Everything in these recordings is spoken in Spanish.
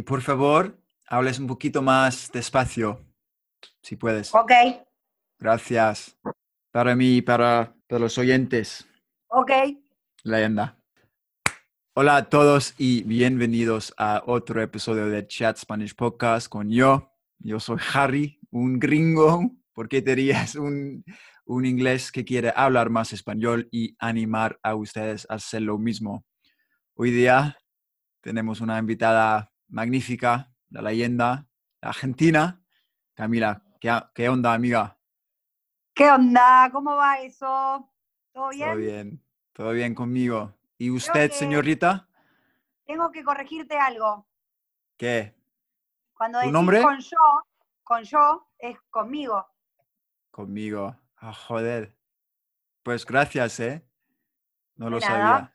Y por favor, hables un poquito más despacio, si puedes. ok, Gracias. Para mí y para, para los oyentes. ok. Leyenda. Hola a todos y bienvenidos a otro episodio de Chat Spanish Podcast con yo. Yo soy Harry, un gringo, porque te dirías un, un inglés que quiere hablar más español y animar a ustedes a hacer lo mismo. Hoy día tenemos una invitada magnífica, la leyenda, la argentina. Camila, ¿qué, qué onda, amiga? ¿Qué onda? ¿Cómo va eso? ¿Todo bien? Todo bien, todo bien conmigo. ¿Y usted, señorita? Tengo que corregirte algo. ¿Qué? Cuando ¿Tu decís nombre? con yo, con yo es conmigo. Conmigo. Ah, joder. Pues gracias, ¿eh? No lo nada. sabía.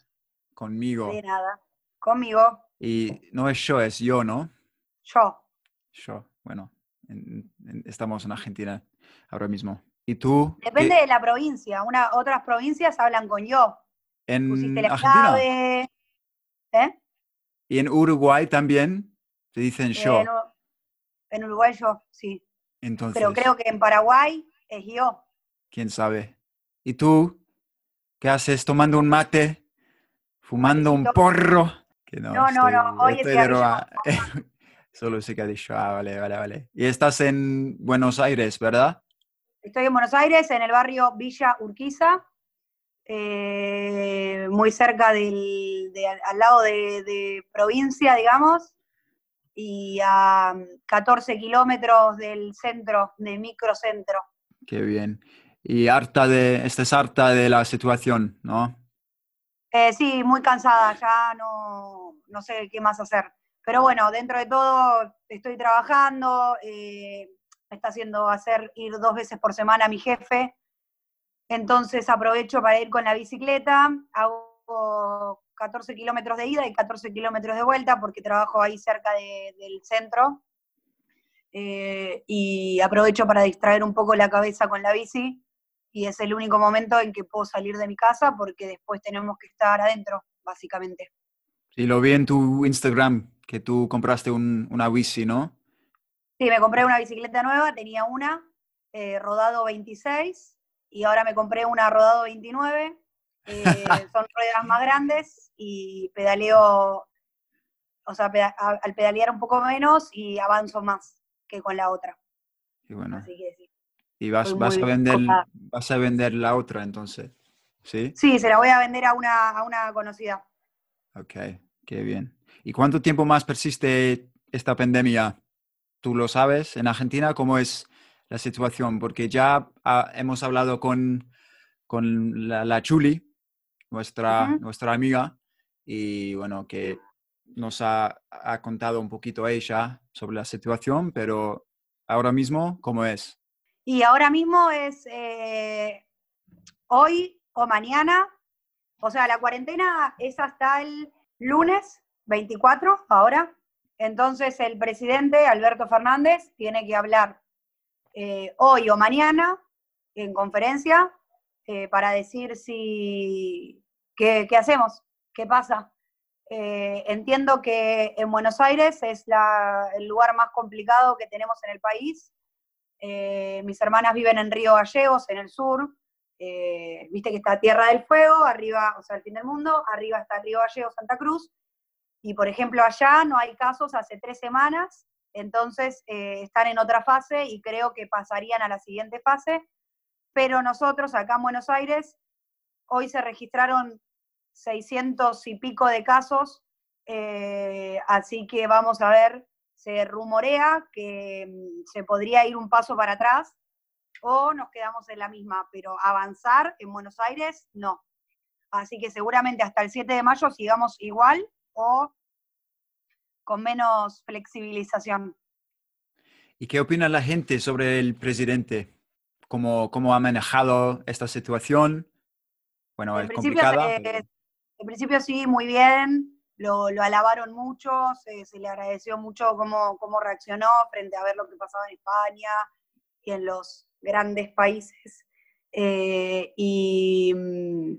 Conmigo. De nada. Conmigo, Y no es yo, es yo, ¿no? yo. Yo. Bueno, en- en- estamos en Argentina ahora mismo. ¿Y tú? Depende ¿Qué- de la provincia. Una, otras provincias hablan con yo. en Pusiste la Argentina? clave. ¿Eh? ¿Y en Uruguay también? Se dicen yo. En, en Uruguay yo, sí. Entonces, Pero creo que en Paraguay es yo. quién sabe. ¿Y tú? ¿Qué haces? ¿Tomando un mate? ¿Fumando un porro? Que no, No, no, estoy, no, hoy es estoy de cigarrillo. broma. Solo cigarrillo. Ah, vale, vale, vale. Y estás en Buenos Aires, ¿verdad? Estoy en Buenos Aires, en el barrio Villa Urquiza, eh, muy cerca del, de- al lado de, de provincia, digamos, y a 14 kilómetros del centro, del microcentro. Qué bien. Y harta de, estás harta de la situación, ¿no? Eh, sí, muy cansada, ya no, no sé qué más hacer. Pero bueno, dentro de todo estoy trabajando, eh, me está haciendo hacer ir dos veces por semana mi jefe, entonces aprovecho para ir con la bicicleta, hago 14 kilómetros de ida y 14 kilómetros de vuelta porque trabajo ahí cerca de- del centro. eh, y aprovecho para distraer un poco la cabeza con la bici y es el único momento en que puedo salir de mi casa porque después tenemos que estar adentro, básicamente. Y lo vi en tu Instagram, que tú compraste un- una bici, ¿no? Sí, me compré una bicicleta nueva, tenía una, eh, rodado 26, y ahora me compré una rodado 29. eh, son ruedas más grandes y pedaleo, o sea, peda- al pedalear un poco menos y avanzo más que con la otra. Y bueno, Así que sí. Y vas, vas, a vender, vas a vender la otra entonces, ¿sí? Sí, se la voy a vender a una, a una conocida. Ok, qué bien. ¿Y cuánto tiempo más persiste esta pandemia? ¿Tú lo sabes? En Argentina, ¿cómo es la situación? Porque ya ah, hemos hablado con, con la, la Chuli, nuestra, nuestra amiga, y bueno, que nos ha, ha contado un poquito ella sobre la situación, pero ahora mismo, ¿cómo es? Y ahora mismo es eh, hoy o mañana, o sea, la cuarentena es hasta el lunes 24, ahora. Entonces el presidente Alberto Fernández tiene que hablar eh, hoy o mañana en conferencia eh, para decir si qué, hacemos, qué pasa. Eh, entiendo que en Buenos Aires es la- el lugar más complicado que tenemos en el país. Eh, mis hermanas viven en Río Gallegos, en el sur. Eh, Viste que está Tierra del Fuego, arriba, o sea, el fin del mundo, arriba está Río Gallegos, Santa Cruz. Y por ejemplo, allá no hay casos hace tres semanas, entonces eh, están en otra fase y creo que pasarían a la siguiente fase. Pero nosotros acá en Buenos Aires, hoy se registraron 600 y pico de casos, así que vamos a ver, se rumorea que mm, se podría ir un paso para atrás o nos quedamos en la misma, pero avanzar en Buenos Aires no. Así que seguramente hasta el 7 de mayo sigamos igual o con menos flexibilización. ¿Y qué opina la gente sobre el presidente? ¿Cómo, cómo ha manejado esta situación? Bueno, es complicada. en principio sí, muy bien. Lo, alabaron mucho, se, se, le agradeció mucho cómo, cómo reaccionó frente a ver lo que pasaba en España y en los grandes países. Eh, y, mm,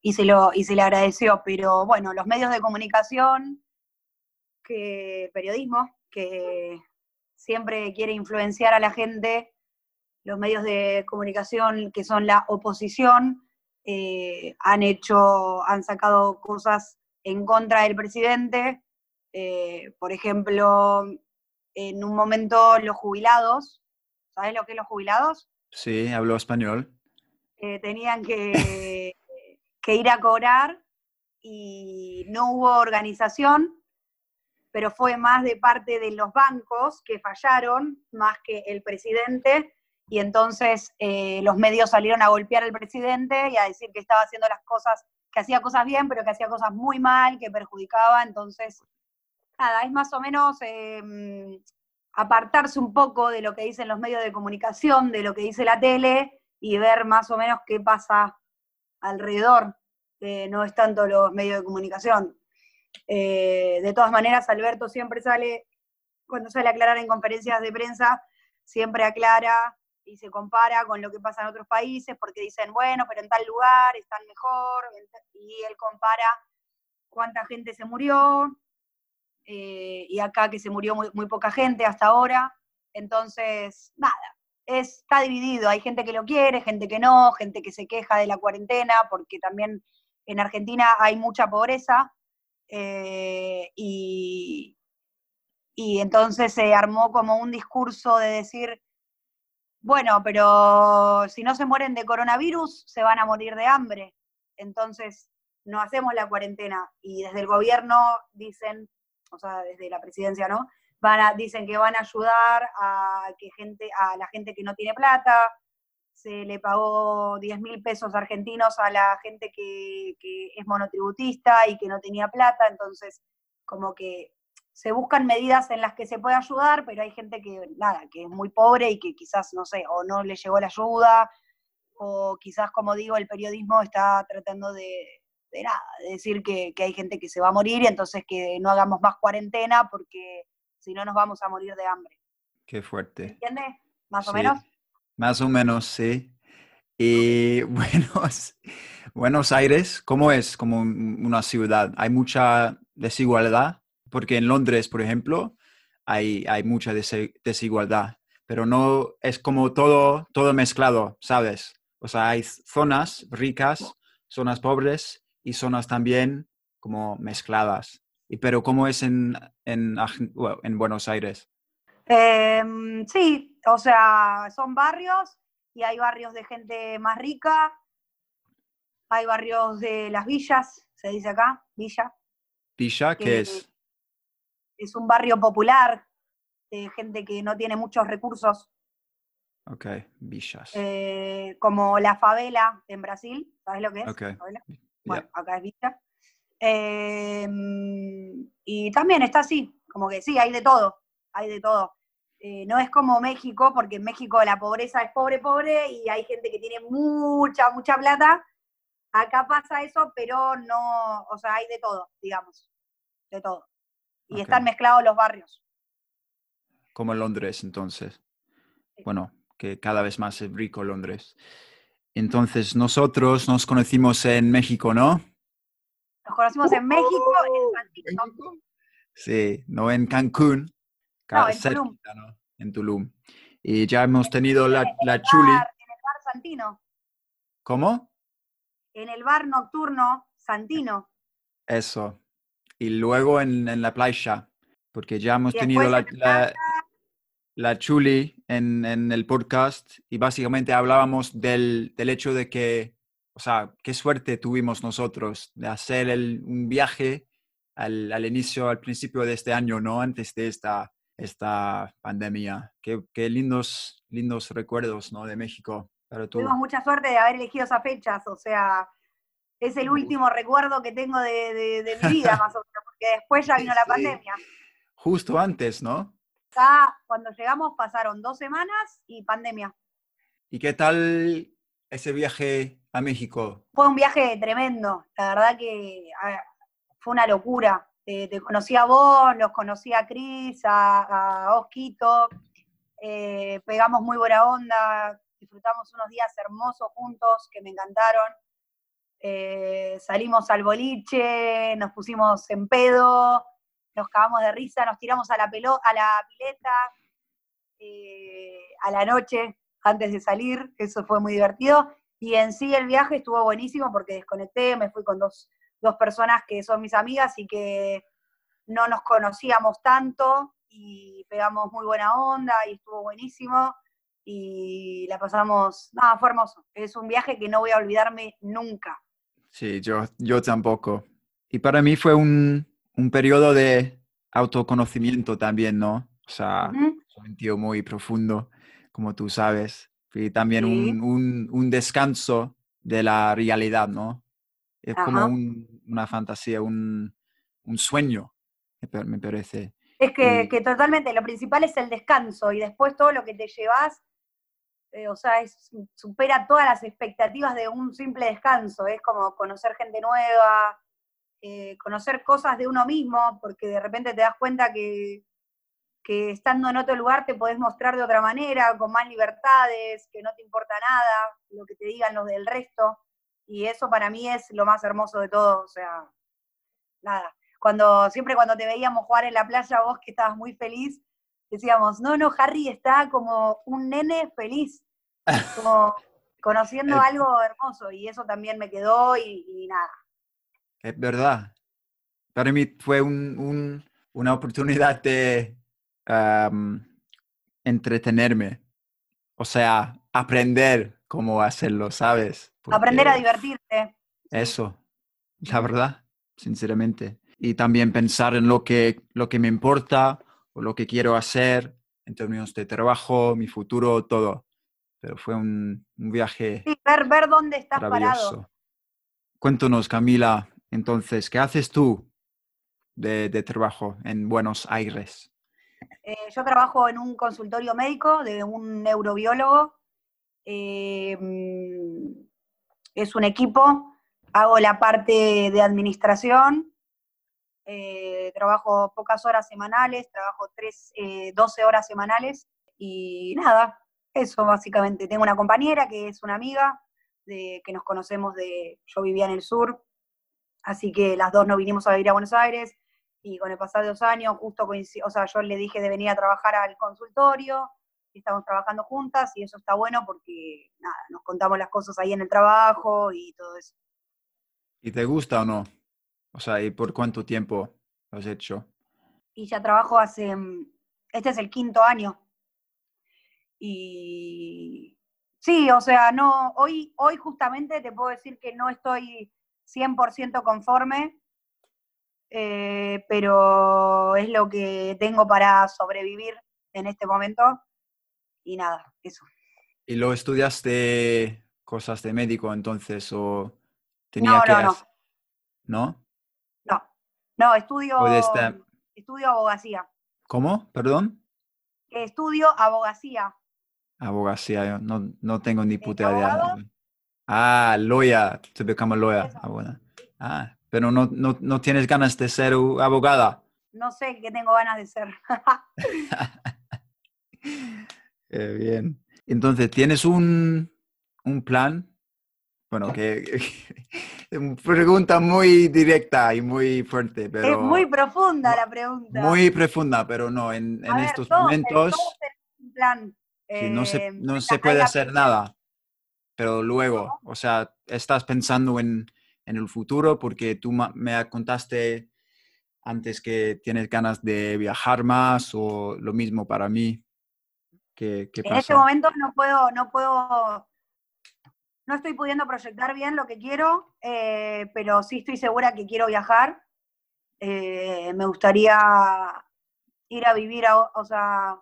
y, se lo, y se le agradeció. Pero bueno, los medios de comunicación, que periodismo, que siempre quiere influenciar a la gente, los medios de comunicación que son la oposición, eh, han hecho, han sacado cosas en contra del presidente. Eh, por ejemplo, en un momento los jubilados, ¿sabes lo que es los jubilados? Sí, hablo español. Eh, tenían que, que ir a cobrar y no hubo organización, pero fue más de parte de los bancos que fallaron, más que el presidente, y entonces eh, los medios salieron a golpear al presidente y a decir que estaba haciendo las cosas, que hacía cosas bien, pero que hacía cosas muy mal, que perjudicaba, entonces, nada, es más o menos em, apartarse un poco de lo que dicen los medios de comunicación, de lo que dice la tele, y ver más o menos qué pasa alrededor, no es tanto los medios de comunicación. Eh, de todas maneras, Alberto siempre sale, cuando sale a aclarar en conferencias de prensa, siempre aclara y se compara con lo que pasa en otros países, porque dicen, bueno, pero en tal lugar están mejor, y él compara cuánta gente se murió, eh, y acá que se murió muy, poca gente hasta ahora. Entonces, nada, está dividido. Hay gente que lo quiere, gente que no, gente que se queja de la cuarentena, porque también en Argentina hay mucha pobreza. Eh, y, y entonces se armó como un discurso de decir, bueno, pero si no se mueren de coronavirus, se van a morir de hambre. Entonces, no hacemos la cuarentena. Y desde el gobierno dicen, o sea, desde la presidencia, ¿no? Van a, dicen que van a ayudar a, que gente, a la gente que no tiene plata. Se le pagó 10 mil pesos argentinos a la gente que, que es monotributista y que no tenía plata. Entonces, como que se buscan medidas en las que se puede ayudar, pero hay gente que, nada, que es muy pobre y que quizás, no sé, o no le llegó la ayuda, o quizás, como digo, el periodismo está tratando de, nada, de decir que, hay gente que se va a morir y entonces que no hagamos más cuarentena porque si no nos vamos a morir de hambre. Qué fuerte. ¿Entiendes? ¿Más o menos? Más o menos, sí. Y Buenos, Buenos Aires, ¿cómo es como una ciudad? ¿Hay mucha desigualdad? Porque en Londres, por ejemplo, hay, hay mucha desigualdad, pero no es como todo, todo mezclado, ¿sabes? O sea, hay zonas ricas, zonas pobres y zonas también como mezcladas. Y, pero ¿cómo es en, en, en Buenos Aires? Em, sí, o sea, son barrios y hay barrios de gente más rica, hay barrios de las villas, se dice acá, villa. ¿Villa qué es? Es un barrio popular de gente que no tiene muchos recursos. Ok, villas. Eh, como la favela en Brasil, ¿sabes lo que es? Okay. Bueno, acá es villa. Em, y también está así, como que sí, hay de todo, hay de todo. Eh, no es como México, porque en México la pobreza es pobre, pobre, y hay gente que tiene mucha, mucha plata. Acá pasa eso, pero no, o sea, hay de todo, digamos, de todo y están mezclados los barrios. Como en Londres, entonces. Bueno, que cada vez más es rico Londres. Entonces, nosotros nos conocimos en México, ¿no? Nos conocimos en México, en Santino. Sí, no en Cancún. No, en Tulum. ¿no? En Tulum. Y ya hemos tenido la, la chuli. en el bar Santino. ¿Cómo? En el bar nocturno Santino. Eso, y luego en, la playa, porque ya hemos tenido la, la, chuli en, el podcast y básicamente hablábamos del, hecho de que, o sea, qué suerte tuvimos nosotros de hacer un viaje al, inicio, al principio de este año, ¿no? Antes de esta, esta pandemia. Qué, qué lindos, lindos recuerdos, ¿no? De México. Tuvimos mucha suerte de haber elegido esas fechas, o sea, es el último recuerdo que tengo de, mi vida, más o menos, porque después ya vino la pandemia. justo antes, ¿no? Ya cuando llegamos pasaron dos semanas y pandemia. ¿Y qué tal ese viaje a México? Fue un viaje tremendo, la verdad que fue una locura. Eh, te conocí a vos, los conocí a Cris, a, a Osquito, eh, pegamos muy buena onda, disfrutamos unos días hermosos juntos que me encantaron. Eh, salimos al boliche, nos pusimos en pedo, nos cagamos de risa, nos tiramos a la, pelo, a la pileta eh, a la noche antes de salir, eso fue muy divertido. Y en sí el viaje estuvo buenísimo porque desconecté, me fui con dos, dos personas que son mis amigas y que no nos conocíamos tanto y pegamos muy buena onda y estuvo buenísimo y la pasamos, nada, fue hermoso. Es un viaje que no voy a olvidarme nunca. Sí, yo, yo tampoco. Y para mí fue un, un periodo de autoconocimiento también, ¿no? O sea, un sentido muy profundo, como tú sabes. Y también Sí. un, un- un descanso de la realidad, ¿no? Es como un- una fantasía, un, un sueño, me pa- me parece. Es que, Y- que totalmente, lo principal es el descanso y después todo lo que te llevas, eh, o sea, es- supera todas las expectativas de un simple descanso. Es como conocer gente nueva, eh, conocer cosas de uno mismo, porque de repente te das cuenta que, que estando en otro lugar te podés mostrar de otra manera, con más libertades, que no te importa nada, lo que te digan los del resto. Y eso para mí es lo más hermoso de todo, o sea, nada. Cuando, siempre cuando te veíamos jugar en la playa, vos que estabas muy feliz, decíamos, no, no, Harry está como un nene feliz, como conociendo Eh. algo hermoso, y eso también me quedó y, y nada. Es verdad. Para mí fue un- un- una oportunidad de am, entretenerme. O sea, aprender cómo hacerlo, ¿sabes? Aprender a divertirte. Eso, la verdad, sinceramente. Y también pensar en lo que, lo que me importa o lo que quiero hacer en términos de trabajo, mi futuro, todo. Pero fue un, un viaje Sí, ver, ver dónde estás parado. maravilloso. Cuéntanos, Camila, entonces, ¿qué haces tú de, de trabajo en Buenos Aires? Eh, yo trabajo en un consultorio médico de un neurobiólogo. eh, mm, es un equipo. Hago la parte de administración. Eh, trabajo pocas horas semanales, trabajo tres, eh, 12 horas semanales. Y nada, eso básicamente. Tengo una compañera que es una amiga, de, que nos conocemos de. Yo vivía en el sur, así que las dos nos vinimos a vivir a Buenos Aires y con el pasar de los años, justo o sea, yo le dije de venir a trabajar al consultorio, estamos trabajando juntas, y eso está bueno porque, nada, nos contamos las cosas ahí en el trabajo y todo eso. ¿Y te gusta o no? O sea, ¿y por cuánto tiempo lo has hecho? Y ya trabajo hace, mm, este es el quinto año. Y sí, o sea, no, hoy, hoy justamente te puedo decir que no estoy 100% conforme, eh, pero es lo que tengo para sobrevivir en este momento. Y nada, eso. ¿Y lo estudiaste cosas de médico entonces o tenía No, que no, no. hacer- ¿No? No, no, estudio, esta- estudio abogacía. ¿Cómo? ¿Perdón? Estudio abogacía. Abogacía, yo no, no tengo ni puta idea. Eh? Ah, lawyer, to become a lawyer. Ah, bueno. Ah, pero no, no, no tienes ganas de ser abogada. No sé qué tengo ganas de ser. Qué bien. Entonces, ¿tienes un, un plan? Bueno, que pregunta muy directa y muy fuerte, pero es muy profunda la pregunta. muy profunda, pero no, en, en ver, estos todos- momentos todos un plan. sí, no se, eh, no se puede hacer nada, pero luego, o sea, estás pensando en, en el futuro porque tú me contaste antes que tienes ganas de viajar más o lo mismo para mí. ¿Qué, qué En este pasa? momento no puedo, no puedo, no estoy pudiendo proyectar bien lo que quiero, eh, pero sí estoy segura que quiero viajar. Eh, me gustaría ir a vivir, a, o- sea,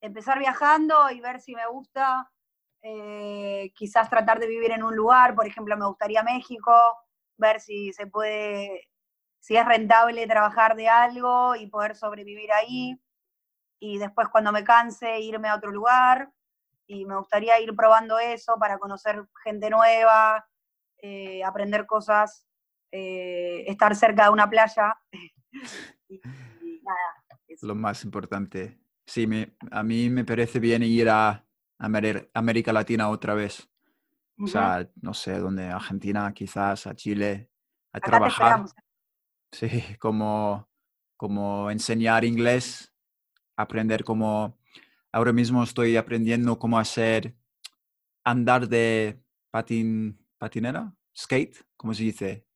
empezar viajando y ver si me gusta. eh, quizás tratar de vivir en un lugar, por ejemplo, me gustaría México, ver si se puede, si es rentable trabajar de algo y poder sobrevivir ahí. Y después cuando me canse, irme a otro lugar. Y me gustaría ir probando eso para conocer gente nueva, eh, aprender cosas, eh, estar cerca de una playa. y, nada. Lo más importante. Sí, me, a mí me parece bien ir a América Latina otra vez. O sea, no sé, dónde, Argentina, quizás, a Chile, a trabajar. Sí, como, como enseñar inglés, aprender cómo, ahora mismo estoy aprendiendo cómo hacer andar de patín, patinera, skate, ¿cómo se dice?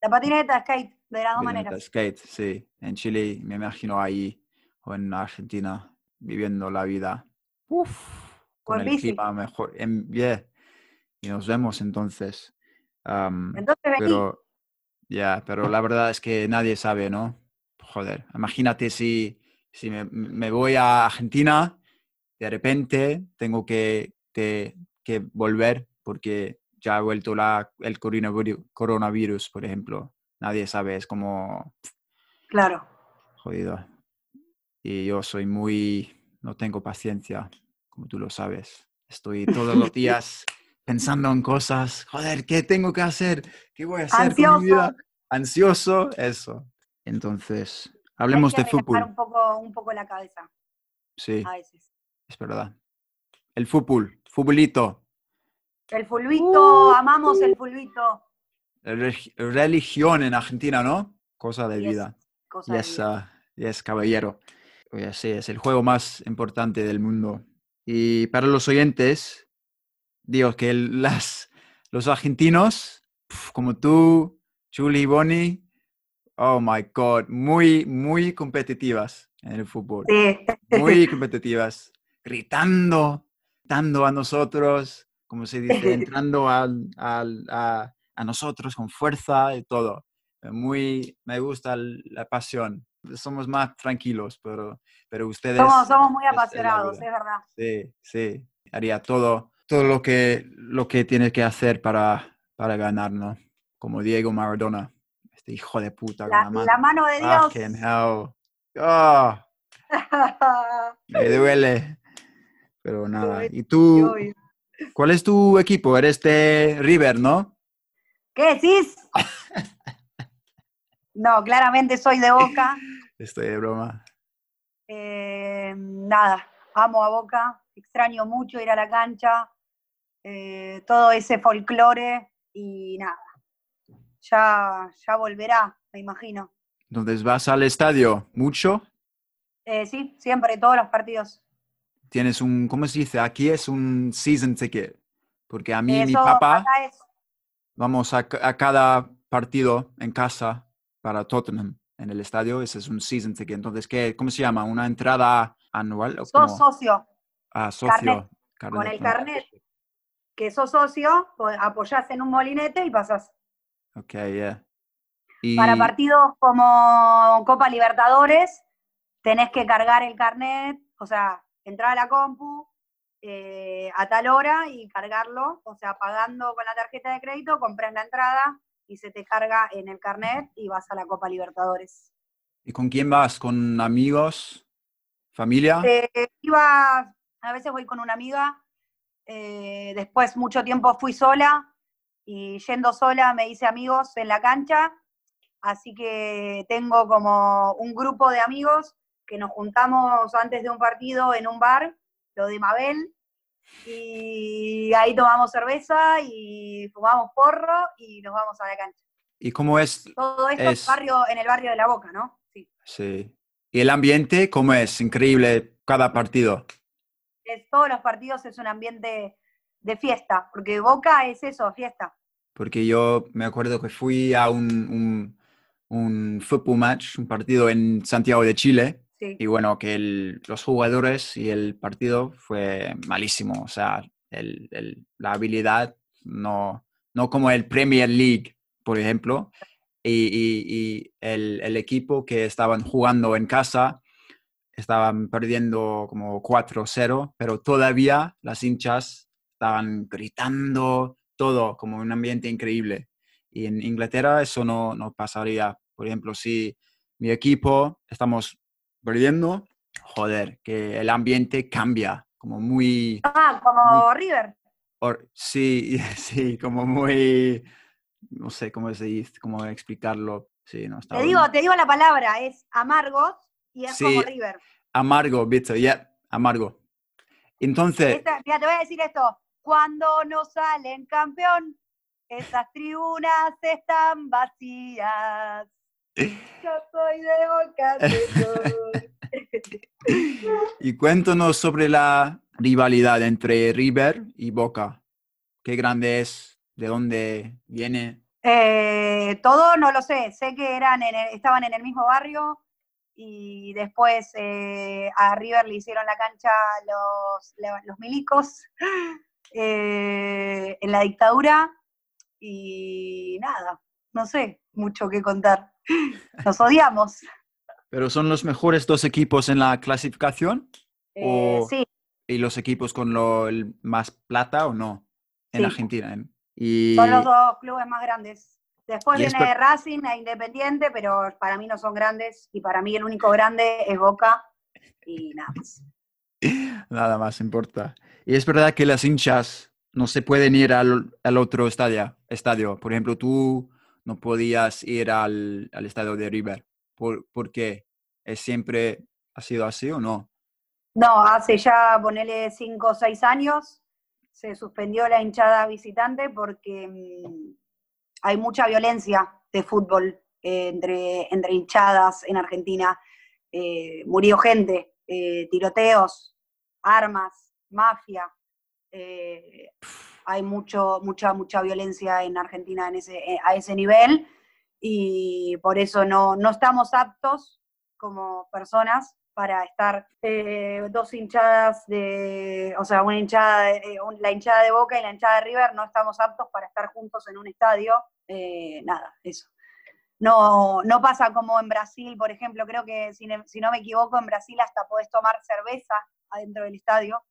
La patineta, skate, de las dos maneras. Skate, sí. En Chile me imagino ahí o en Argentina viviendo la vida. Uf, con el clima mejor. En, Y nos vemos entonces. entonces pero, ya, pero la verdad es que nadie sabe, ¿no? Joder, imagínate si, si me, voy a Argentina, de repente tengo que, que, volver porque ya ha vuelto la, el coronavirus, por ejemplo. Nadie sabe, es como... Claro. Jodido. Y yo soy muy... No tengo paciencia como tú lo sabes. Estoy todos los días pensando en cosas, joder, ¿qué tengo que hacer? ¿Qué voy a hacer Ansioso. con mi vida? Ansioso, eso. Entonces, hablemos de fútbol. Un poco, un poco la cabeza. Sí. A veces. Es verdad. El fútbol, futbolito. El fulbito, uh, amamos el fulbito. Religión en Argentina, ¿no? Cosa de vida. Cosa y es, caballero. Oye, sí, es el juego más importante del mundo. Y para los oyentes, digo que las, los argentinos, como tú, Julie y Bonnie, oh my God, muy, muy competitivas en el fútbol. Muy competitivas, gritando, gritando a nosotros, como se dice, entrando a, a, a, nosotros con fuerza y todo. Muy, me gusta la pasión somos más tranquilos, pero, pero ustedes... Somos, somos muy apasionados, es, verdad. Sí, sí. Haría todo, todo lo que, lo que tiene que hacer para, para ganar, ¿no? Como Diego Maradona, este hijo de puta. La, la mano de Dios. Oh, me duele. Pero nada. ¿Y tú? ¿Cuál es tu equipo? Eres de River, ¿no? ¿Qué decís? No, claramente soy de Boca. Estoy de broma. Eh, nada, amo a Boca, extraño mucho ir a la cancha, eh, todo ese folclore y nada, ya, ya volverá, me imagino. Entonces, ¿vas al estadio mucho? Eh, sí, siempre, todos los partidos. Tienes un, ¿cómo se dice? Aquí es un season ticket, porque a mí y mi papá vamos a, a cada partido en casa para Tottenham en el estadio. Ese es un season ticket. Entonces, ¿qué, ¿cómo se llama? ¿Una entrada anual? O sos socio. Ah, socio. Con el carnet que sos socio, pues, apoyás en un molinete y pasás. Ok, yeah. Para partidos como Copa Libertadores, tenés que cargar el carnet, o sea, entrar a la compu eh, a tal hora y cargarlo, o sea, pagando con la tarjeta de crédito, compras la entrada, y se te carga en el carnet y vas a la Copa Libertadores. ¿Y con quién vas? ¿Con amigos? ¿Familia? Eh, iba, a veces voy con una amiga, eh, después mucho tiempo fui sola y yendo sola me hice amigos en la cancha, así que tengo como un grupo de amigos que nos juntamos antes de un partido en un bar, lo de Mabel, y ahí tomamos cerveza y fumamos porro y nos vamos a la cancha. ¿Y cómo es? Todo esto barrio, en el barrio de La Boca, ¿no? Sí. Sí. ¿Y el ambiente cómo es? Increíble cada partido. Es, todos los partidos es un ambiente de fiesta, porque Boca es eso, fiesta. Porque yo me acuerdo que fui a un, un, un football match, un partido en Santiago de Chile, y bueno, que los jugadores y el partido fue malísimo. O sea, la habilidad no, no como el Premier League, por ejemplo. Y, el, equipo que estaban jugando en casa estaban perdiendo como 4-0, pero todavía las hinchas estaban gritando, todo como un ambiente increíble. Y en Inglaterra eso no, no pasaría Por ejemplo, si mi equipo estamos perdiendo, joder, que el ambiente cambia, como muy... Ah, como River. sí, sí, como muy... No sé cómo se dice, cómo explicarlo. Sí, no, te, digo, te digo la palabra, es amargos y es como River. Amargo, bicho, ya, amargo. Entonces... mira, te voy a decir esto. Cuando no salen campeón, esas tribunas están vacías. Yo soy de Boca. y cuéntanos sobre la rivalidad entre River y Boca. ¿Qué grande es? ¿De dónde viene? Eh, todo no lo sé. Sé que eran estaban en el mismo barrio y después eh, a River le hicieron la cancha los, los milicos eh, en la dictadura y nada, no sé mucho qué contar. Nos odiamos. ¿Pero son los mejores dos equipos en la clasificación? Eh, sí. ¿Y los equipos con lo, el más plata o no? En Argentina. Y... Son los dos clubes más grandes. Después viene Racing e Independiente, pero para mí no son grandes. Y para mí el único grande es Boca y nada más. Nada más importa. Y es verdad que las hinchas no se pueden ir al, al otro estadio, estadio. Por ejemplo, tú no podías ir al, al estadio de River. ¿Por, ¿Por, qué? ¿Es siempre ha sido así o no? No, hace ya, ponele cinco o seis años, se suspendió la hinchada visitante porque mm, hay mucha violencia de fútbol eh, entre, entre hinchadas en Argentina. Eh, murió gente, eh, tiroteos, armas, mafia. hay mucho, mucha, mucha violencia en Argentina en ese, a ese nivel y por eso no, no estamos aptos como personas para estar eh, dos hinchadas de, o sea, una hinchada, eh, la hinchada de Boca y la hinchada de River, no estamos aptos para estar juntos en un estadio, eh, nada, eso. No, no pasa como en Brasil, por ejemplo, creo que si, no me equivoco, en Brasil hasta podés tomar cerveza adentro del estadio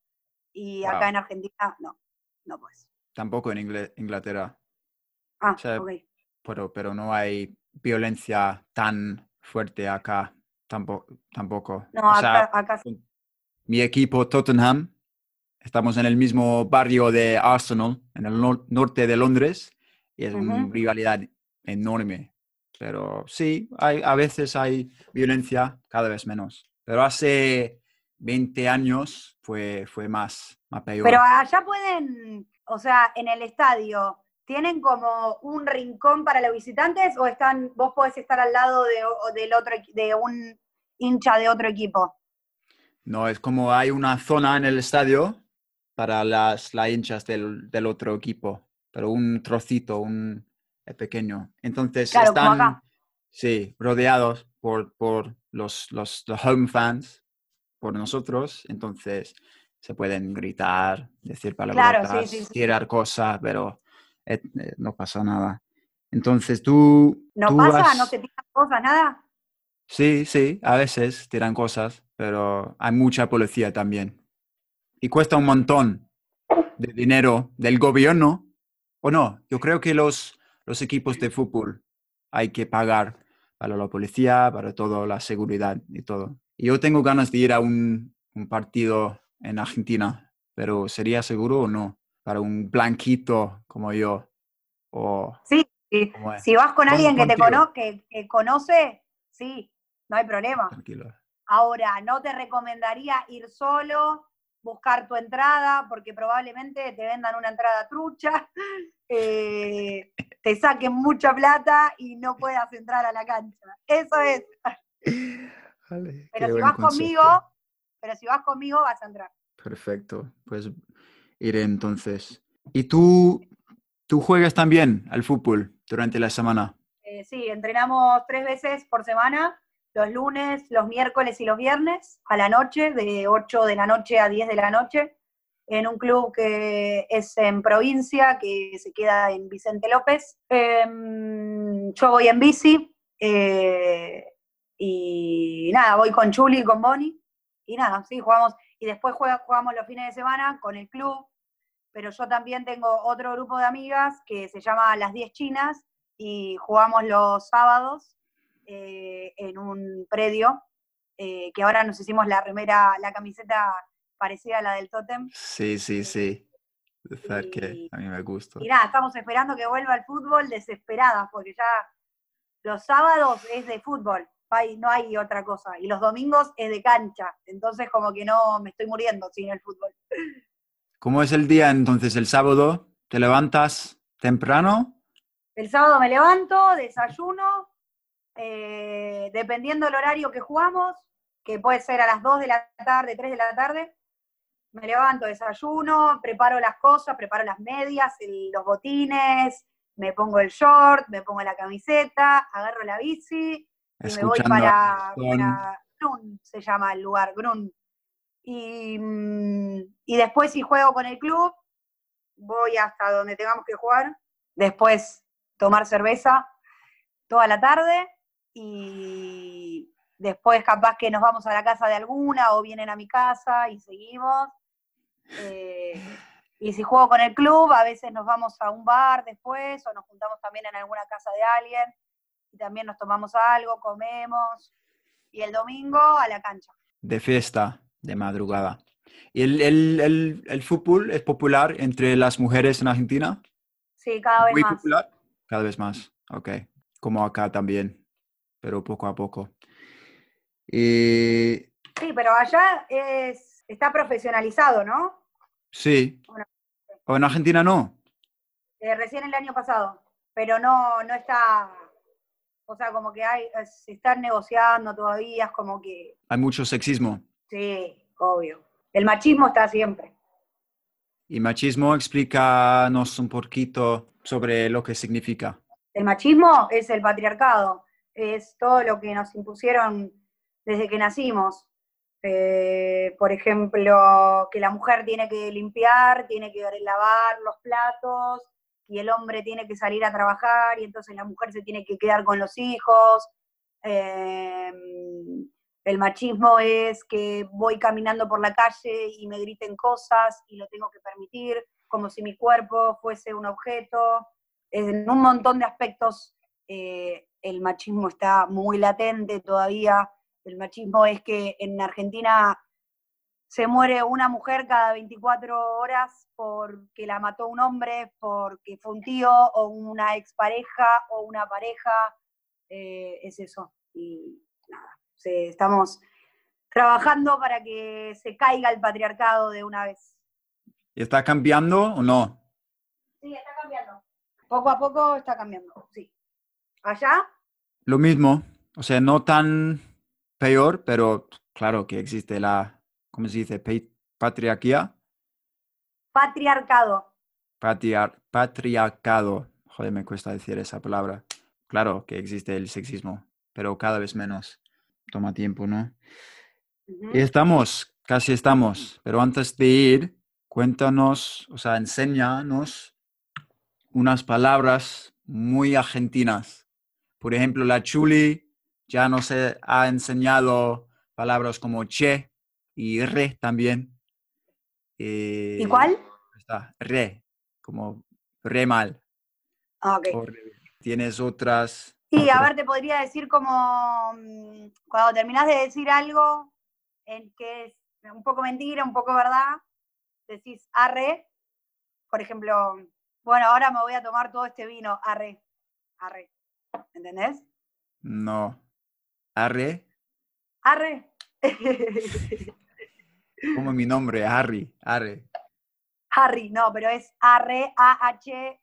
y acá en Argentina no, no puedes. Tampoco en Inglaterra. Ah, ok pero, pero no hay violencia tan fuerte acá tampoco. tampoco. No, acá, Mi equipo Tottenham, estamos en el mismo barrio de Arsenal, en el norte de Londres, y es una rivalidad enorme. Pero sí, hay, a veces hay violencia, cada vez menos. Pero hace 20 años fue, fue más, más peor. Pero allá pueden, o sea, en el estadio, ¿Tienen como un rincón para los visitantes o están, vos podés estar al lado de, del otro, de un hincha de otro equipo? No, es como hay una zona en el estadio para las, las hinchas del, del otro equipo, pero un trocito, un pequeño. Entonces están sí, rodeados por, por los, los, los, home fans, por nosotros. Entonces se pueden gritar, decir palabras, tirar cosas, pero eh, eh, no pasa nada. Entonces tú... ¿No pasa? ¿No te tiran cosas, nada? Sí, sí, a veces tiran cosas, pero hay mucha policía también. Y cuesta un montón de dinero del gobierno, ¿o no? Yo creo que los, los equipos de fútbol hay que pagar para la policía, para toda la seguridad y todo. Yo tengo ganas de ir a un, un partido en Argentina, pero ¿sería seguro o no? para un blanquito como yo. O, sí, si vas con alguien que te que, conoce, sí, no hay problema. Tranquilo. Ahora, no te recomendaría ir solo, buscar tu entrada, porque probablemente te vendan una entrada trucha, eh, te saquen mucha plata y no puedas entrar a la cancha. Eso es. pero si vas conmigo, pero si vas conmigo vas a entrar. Perfecto. Pues iré entonces. ¿Y tú, tú juegas también al fútbol durante la semana? Eh, sí, entrenamos tres veces por semana, los lunes, los miércoles y los viernes, a la noche, de 8 de la noche a 10 de la noche, en un club que es en provincia, que se queda en Vicente López. Em, yo voy en bici eh, y nada, voy con Chuli y con Bonnie. Y nada, sí, jugamos. Y después jugamos los fines de semana con el club, pero yo también tengo otro grupo de amigas que se llama Las 10 Chinas y jugamos los sábados eh, en un predio, eh, que ahora nos hicimos la remera, la camiseta parecida a la del Totem. Sí, sí, sí. De verdad que a mí me gusta. Y nada, estamos esperando que vuelva el fútbol desesperadas, porque ya los sábados es de fútbol, no hay otra cosa. Y los domingos es de cancha. Entonces como que no me estoy muriendo sin el fútbol. ¿Cómo es el día entonces? El sábado, ¿te levantas temprano? El sábado me levanto, desayuno, eh, dependiendo del horario que jugamos, que puede ser a las 2 de la tarde, 3 de la tarde, me levanto, desayuno, preparo las cosas, preparo las medias, el- los botines, me pongo el short, me pongo la camiseta, agarro la bici y me voy Escuchando para, con- para Grun, se llama el lugar, Grun. Y, mm, y después si juego con el club, voy hasta donde tengamos que jugar, después tomar cerveza toda la tarde y después capaz que nos vamos a la casa de alguna o vienen a mi casa y seguimos. Eh, y si juego con el club, a veces nos vamos a un bar después o nos juntamos también en alguna casa de alguien y también nos tomamos algo, comemos. Y el domingo a la cancha. de fiesta, de madrugada. ¿Y el, el- el- el fútbol es popular entre las mujeres en Argentina? Sí, cada vez Muy más. popular. Cada vez más, ok. Como acá también, pero poco a poco. Y Sí, pero allá es, está profesionalizado, ¿no? sí. Bueno. ¿O en Argentina no? Eh, recién el año pasado, pero no, no está, o sea, como que hay, se están negociando todavía, es como que, Hay mucho sexismo. sí, obvio. El machismo está siempre. Y machismo, explícanos un poquito sobre lo que significa. El machismo es el patriarcado, es todo lo que nos impusieron desde que nacimos. Eh, por ejemplo, que la mujer tiene que limpiar, tiene que lavar los platos, y el hombre tiene que salir a trabajar, y entonces la mujer se tiene que quedar con los hijos. Eh, el machismo es que voy caminando por la calle y me griten cosas y lo tengo que permitir, como si mi cuerpo fuese un objeto en un montón de aspectos eh, el machismo está muy latente todavía. El machismo es que en Argentina se muere una mujer cada 24 horas porque la mató un hombre, porque fue un tío o una expareja o una pareja. eh, es eso. Y nada, se- estamos trabajando para que se caiga el patriarcado de una vez. ¿Y está cambiando o no? Sí, está cambiando. Poco a poco está cambiando, sí. ¿Allá? Lo mismo, o sea, no tan peor, pero claro que existe la, ¿cómo se dice? Patriarquía. Patriarcado. Patriar- patriarcado. Joder, me cuesta decir esa palabra. Claro que existe el sexismo, pero cada vez menos. Toma tiempo, ¿no? Ujú. Y estamos, casi estamos. Pero antes de ir, cuéntanos, o sea, enséñanos unas palabras muy argentinas. Por ejemplo, la Chuli ya nos ha enseñado palabras como che y re también. ¿Y Eh, cuál? Está, re, como re mal. Ah, ok. o. Tienes otras. Sí, a ver, te podría decir como mm, cuando terminás de decir algo en que es un poco mentira, un poco verdad, decís arre, por ejemplo, bueno, ahora me voy a tomar todo este vino, arre, arre, ¿entendés? No. Arre, Arre. como mi nombre, Harry, Arre. Harry, no, pero es arre, A-H-R-R-E.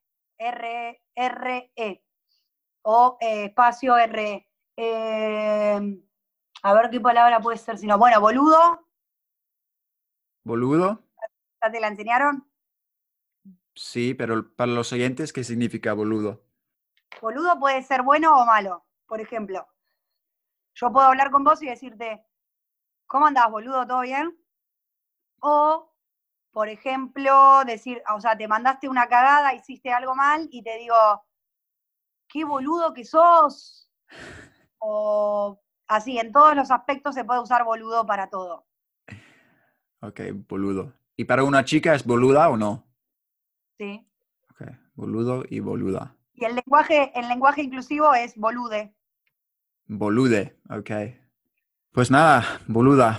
O eh, espacio R. Eh, a ver qué palabra puede ser, si no. Bueno, boludo, Boludo, ¿ya te la enseñaron? sí, pero para los oyentes, ¿qué significa boludo? Boludo puede ser bueno o malo. Por ejemplo, yo puedo hablar con vos y decirte, ¿cómo andás, boludo? ¿Todo bien? O, por ejemplo, decir, o sea, te mandaste una cagada, hiciste algo mal y te digo, qué boludo que sos. O así, en todos los aspectos se puede usar boludo para todo. Ok, boludo. ¿Y para una chica es boluda o no? ¿sí? Ok, boludo y boluda. Y el lenguaje, el lenguaje inclusivo es bolude. Bolude, ok. Pues nada, boluda.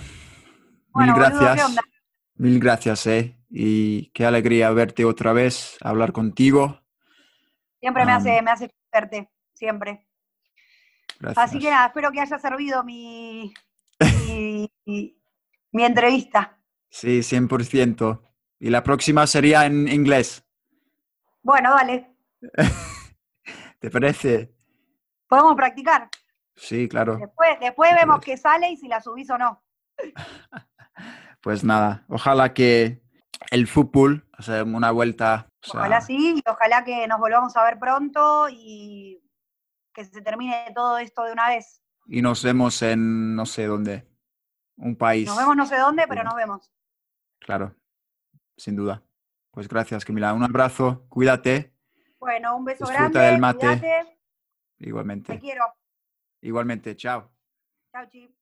Bueno, Mil boludo, ¿qué gracias. Mil gracias, eh. Y qué alegría verte otra vez, hablar contigo. Siempre me hace, me hace verte, siempre. Gracias. Así que nada, espero que haya servido mi, mi, mi- mi entrevista. Sí, 100%. Y la próxima sería en inglés. Bueno, dale, ¿Te parece? podemos practicar. Sí, claro. Después, después vemos qué sale y si la subís o no. Pues nada, ojalá que el fútbol, o sea, una vuelta. o sea, Ojalá sí, y ojalá que nos volvamos a ver pronto y que se termine todo esto de una vez. Y nos vemos en no sé dónde. Un país. Nos vemos no sé dónde, pero nos vemos. Claro, sin duda. Pues gracias, Camila. Un abrazo, cuídate. Bueno, un beso Disfruta grande, del mate. cuídate, te Igualmente. quiero. Igualmente, chao. Chau, chi.